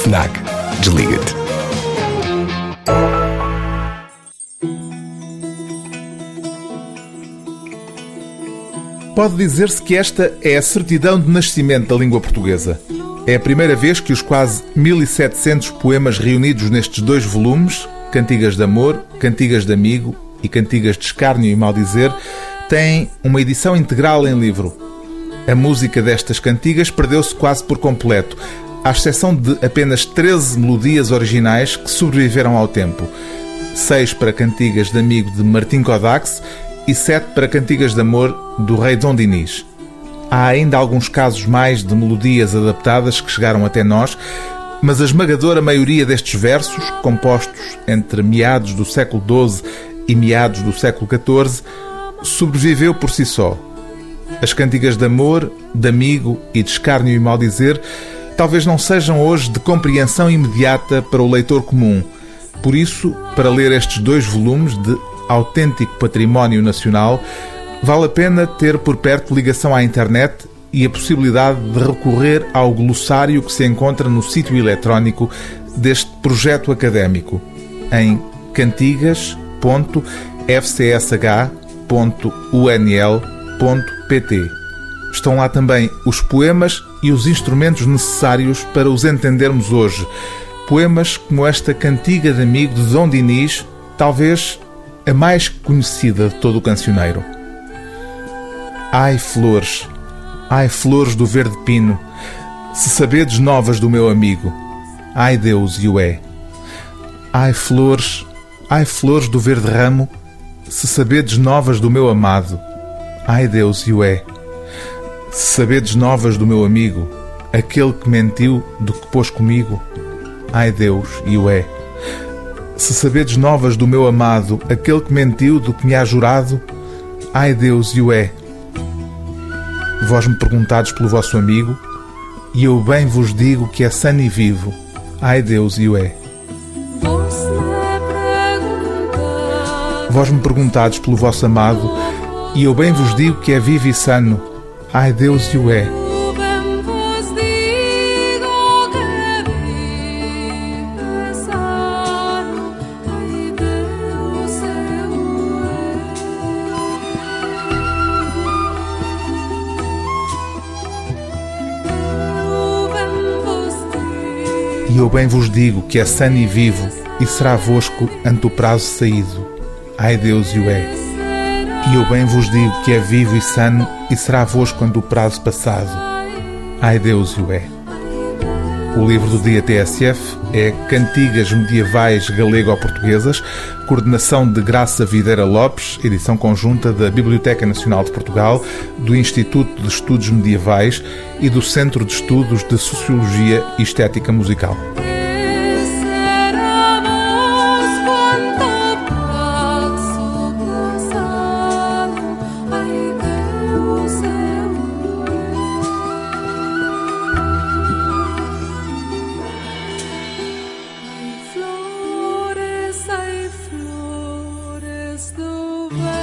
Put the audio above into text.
FNAC. Desliga-te. Pode dizer-se que esta é a certidão de nascimento da língua portuguesa. É a primeira vez que os quase 1700 poemas reunidos nestes dois volumes, Cantigas de Amor, Cantigas de Amigo e Cantigas de Escárnio e Maldizer, têm uma edição integral em livro. A música destas cantigas perdeu-se quase por completo, à exceção de apenas 13 melodias originais que sobreviveram ao tempo. Seis para cantigas de amigo de Martim Kodax e sete para cantigas de amor do rei Dom Dinis. Há ainda alguns casos mais de melodias adaptadas que chegaram até nós, mas a esmagadora maioria destes versos, compostos entre meados do século XII e meados do século XIV, sobreviveu por si só. As cantigas de amor, de amigo e de escárnio e maldizer talvez não sejam hoje de compreensão imediata para o leitor comum. Por isso, para ler estes dois volumes de autêntico património nacional, vale a pena ter por perto ligação à internet e a possibilidade de recorrer ao glossário que se encontra no sítio eletrónico deste projeto académico em cantigas.fcsh.unl.pt. Estão lá também os poemas e os instrumentos necessários para os entendermos hoje. Poemas como esta cantiga de amigo de Dom Dinis, talvez a mais conhecida de todo o cancioneiro. Ai, flores, ai, flores do verde pino, se sabedes novas do meu amigo, ai Deus e o é. Ai, flores, ai, flores do verde ramo, se sabedes novas do meu amado, ai Deus e o é. Sabedes novas do meu amigo, aquele que mentiu do que pôs comigo, ai Deus e o é. Se sabedes novas do meu amado, aquele que mentiu do que me há jurado, ai Deus e o é. Vós me perguntades pelo vosso amigo, e eu bem vos digo que é sano e vivo, ai Deus e o é. Vós me perguntades pelo vosso amado, e eu bem vos digo que é vivo e sano, ai Deus e o é. E eu bem vos digo que é sano e vivo, e será vosco ante o prazo saído. Ai Deus e o é. E eu bem vos digo que é vivo e sano, e será vosco ante o prazo passado. Ai Deus o é. O livro do dia TSF é Cantigas Medievais Galego-Portuguesas, coordenação de Graça Videira Lopes, edição conjunta da Biblioteca Nacional de Portugal, do Instituto de Estudos Medievais e do Centro de Estudos de Sociologia e Estética Musical. over